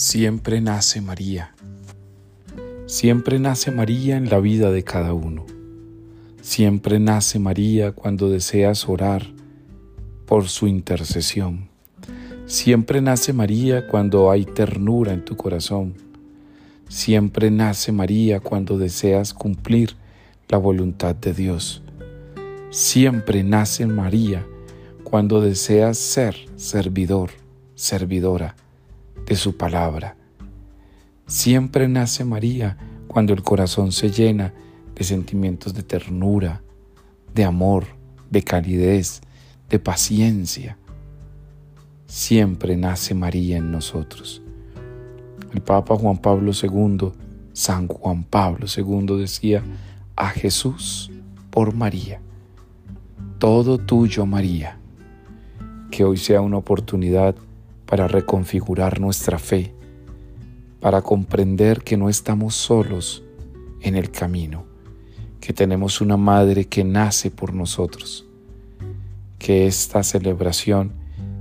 Siempre nace María. Siempre nace María en la vida de cada uno. Siempre nace María cuando deseas orar por su intercesión. Siempre nace María cuando hay ternura en tu corazón. Siempre nace María cuando deseas cumplir la voluntad de Dios. Siempre nace María cuando deseas ser servidor, servidora de su palabra. Siempre nace María cuando el corazón se llena de sentimientos de ternura, de amor, de calidez, de paciencia. Siempre nace María en nosotros. El Papa Juan Pablo II, San Juan Pablo II decía, a Jesús por María. Todo tuyo, María. Que hoy sea una oportunidad para reconfigurar nuestra fe, para comprender que no estamos solos en el camino, que tenemos una madre que nace por nosotros, que esta celebración,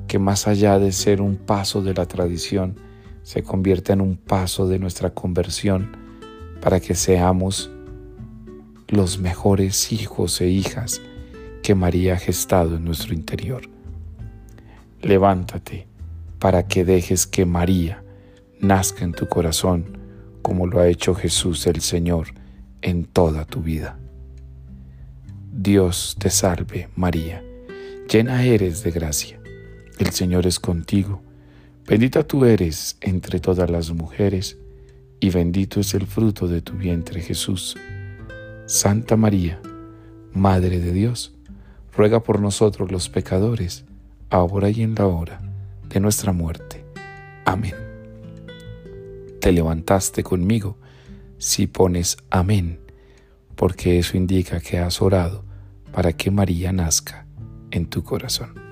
que más allá de ser un paso de la tradición, se convierte en un paso de nuestra conversión para que seamos los mejores hijos e hijas que María ha gestado en nuestro interior. Levántate para que dejes que María nazca en tu corazón como lo ha hecho Jesús el Señor en toda tu vida. Dios te salve María, llena eres de gracia, el Señor es contigo, bendita tú eres entre todas las mujeres, y bendito es el fruto de tu vientre Jesús. Santa María, Madre de Dios, ruega por nosotros los pecadores, ahora y en la hora de nuestra muerte. Amén. Te levantaste conmigo si pones amén, porque eso indica que has orado para que María nazca en tu corazón.